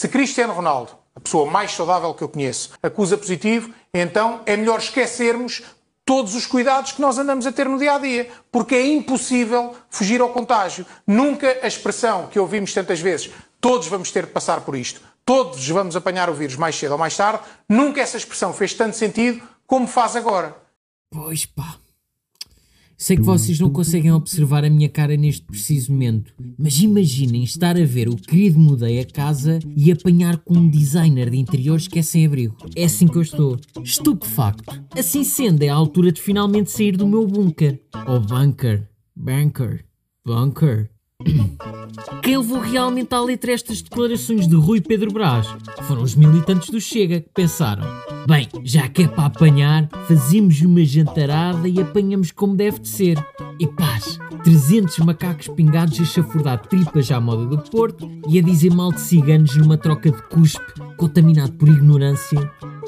Se Cristiano Ronaldo, a pessoa mais saudável que eu conheço, acusa positivo, então é melhor esquecermos todos os cuidados que nós andamos a ter no dia a dia, porque é impossível fugir ao contágio. Nunca a expressão que ouvimos tantas vezes, todos vamos ter de passar por isto, todos vamos apanhar o vírus mais cedo ou mais tarde, nunca essa expressão fez tanto sentido como faz agora. Pois pá. Sei que vocês não conseguem observar a minha cara neste preciso momento, mas imaginem estar a ver o querido mudei a casa e apanhar com um designer de interiores que é sem abrigo. É assim que eu estou. Estupefacto. Assim sendo, é a altura de finalmente sair do meu bunker. Ou bunker. Bunker. Bunker. Quem levou realmente à letra estas declarações de Rui Pedro Brás foram os militantes do Chega que pensaram: bem, já que é para apanhar, fazemos uma jantarada e apanhamos como deve de ser. E paz, 300 macacos pingados a chafurdar tripas à moda do Porto e a dizer mal de ciganos numa troca de cuspe contaminado por ignorância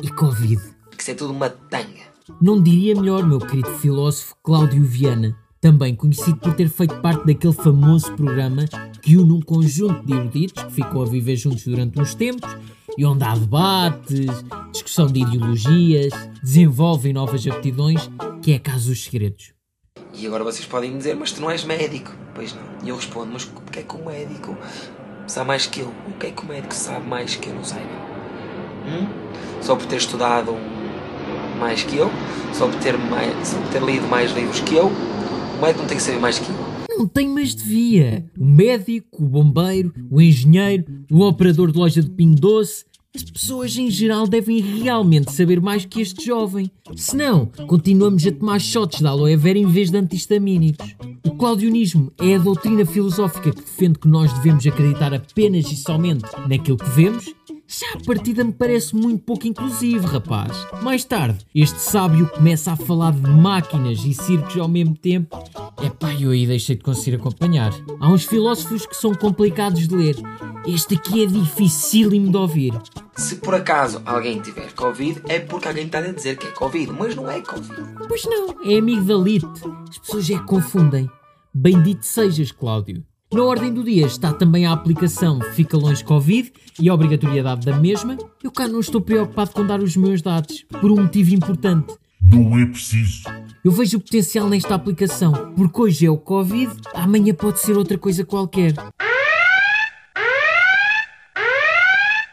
e Covid. Que isso é tudo uma tanga. Não diria melhor, meu querido filósofo Cláudio Viana também conhecido por ter feito parte daquele famoso programa que une um conjunto de eruditos que ficam a viver juntos durante uns tempos e onde há debates, discussão de ideologias, desenvolvem novas aptidões, que é a Casa dos Segredos. E agora vocês podem dizer, mas tu não és médico. Pois não. E eu respondo, mas o que é que o médico sabe mais que eu? O que é que o médico sabe mais que eu não saiba? Hum? Só por ter estudado mais que eu? Só por ter, mais, só por ter lido mais livros que eu? O médico não tem que saber mais que eu. Não tem, mas devia. O médico, o bombeiro, o engenheiro, o operador de loja de pinho doce. As pessoas em geral devem realmente saber mais que este jovem. Senão, continuamos a tomar shots de aloe vera em vez de antihistamínicos. O claudionismo é a doutrina filosófica que defende que nós devemos acreditar apenas e somente naquilo que vemos já a partida me parece muito pouco inclusivo, rapaz. Mais tarde, este sábio começa a falar de máquinas e circos ao mesmo tempo. É pá, eu aí deixei de conseguir acompanhar. Há uns filósofos que são complicados de ler. Este aqui é dificílimo de ouvir. Se por acaso alguém tiver Covid, é porque alguém está a dizer que é Covid, mas não é Covid. Pois não, é amigdalite. As pessoas é que confundem. Bendito sejas, Cláudio. Na ordem do dia está também a aplicação Fica Longe Covid e a obrigatoriedade da mesma. Eu cá não estou preocupado com dar os meus dados, por um motivo importante. Não é preciso. Eu vejo o potencial nesta aplicação, porque hoje é o Covid, amanhã pode ser outra coisa qualquer.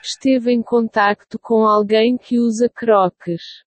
Esteve em contacto com alguém que usa croques.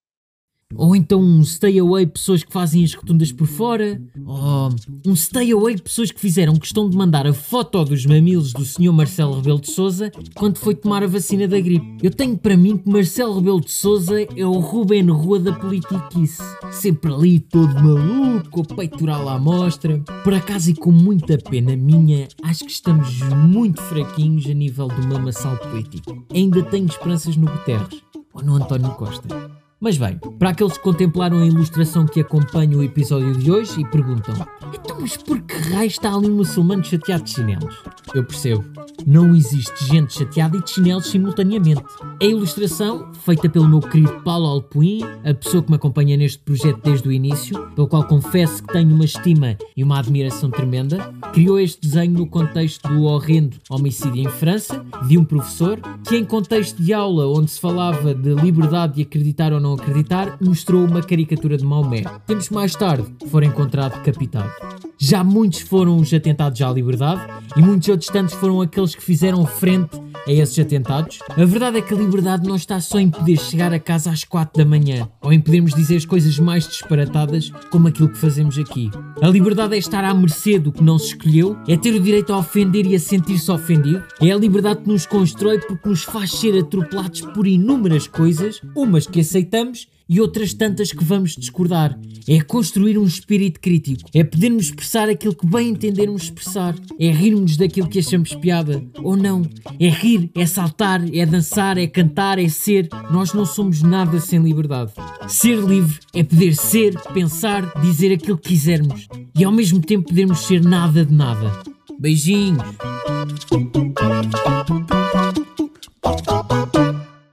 Ou então um stay away pessoas que fazem as rotundas por fora. Ou um stay away pessoas que fizeram questão de mandar a foto dos mamilos do Sr. Marcelo Rebelo de Souza quando foi tomar a vacina da gripe. Eu tenho para mim que Marcelo Rebelo de Souza é o Ruben Rua da politiquice. Sempre ali todo maluco, o peitoral à mostra. Por acaso e com muita pena minha, acho que estamos muito fraquinhos a nível do mamassal político. Ainda tenho esperanças no Guterres ou no António Costa. Mas bem, para aqueles que contemplaram a ilustração que acompanha o episódio de hoje e perguntam: então, mas por que raio está ali um muçulmano chateado de chinelos? Eu percebo. Não existe gente chateada e de chinelos simultaneamente. A ilustração, feita pelo meu querido Paulo Alpuim, a pessoa que me acompanha neste projeto desde o início, pelo qual confesso que tenho uma estima e uma admiração tremenda, criou este desenho no contexto do horrendo homicídio em França, de um professor, que em contexto de aula onde se falava de liberdade de acreditar ou não acreditar, mostrou uma caricatura de Maomé. Tempos mais tarde, for encontrado decapitado. Já muitos foram os atentados à liberdade e muitos outros tantos foram aqueles que fizeram frente a esses atentados. A verdade é que a liberdade não está só em poder chegar a casa às 4 da manhã ou em podermos dizer as coisas mais disparatadas como aquilo que fazemos aqui. A liberdade é estar à mercê do que não se escolheu, é ter o direito a ofender e a sentir-se ofendido, é a liberdade que nos constrói porque nos faz ser atropelados por inúmeras coisas, umas que aceitamos e outras tantas que vamos discordar. É construir um espírito crítico, é podermos expressar aquilo que bem entendermos expressar, é rirmos daquilo que achamos piada ou não, é rir, é saltar, é dançar, é cantar, é ser. Nós não somos nada sem liberdade. Ser livre é poder ser, pensar, dizer aquilo que quisermos e ao mesmo tempo podermos ser nada de nada. Beijinhos!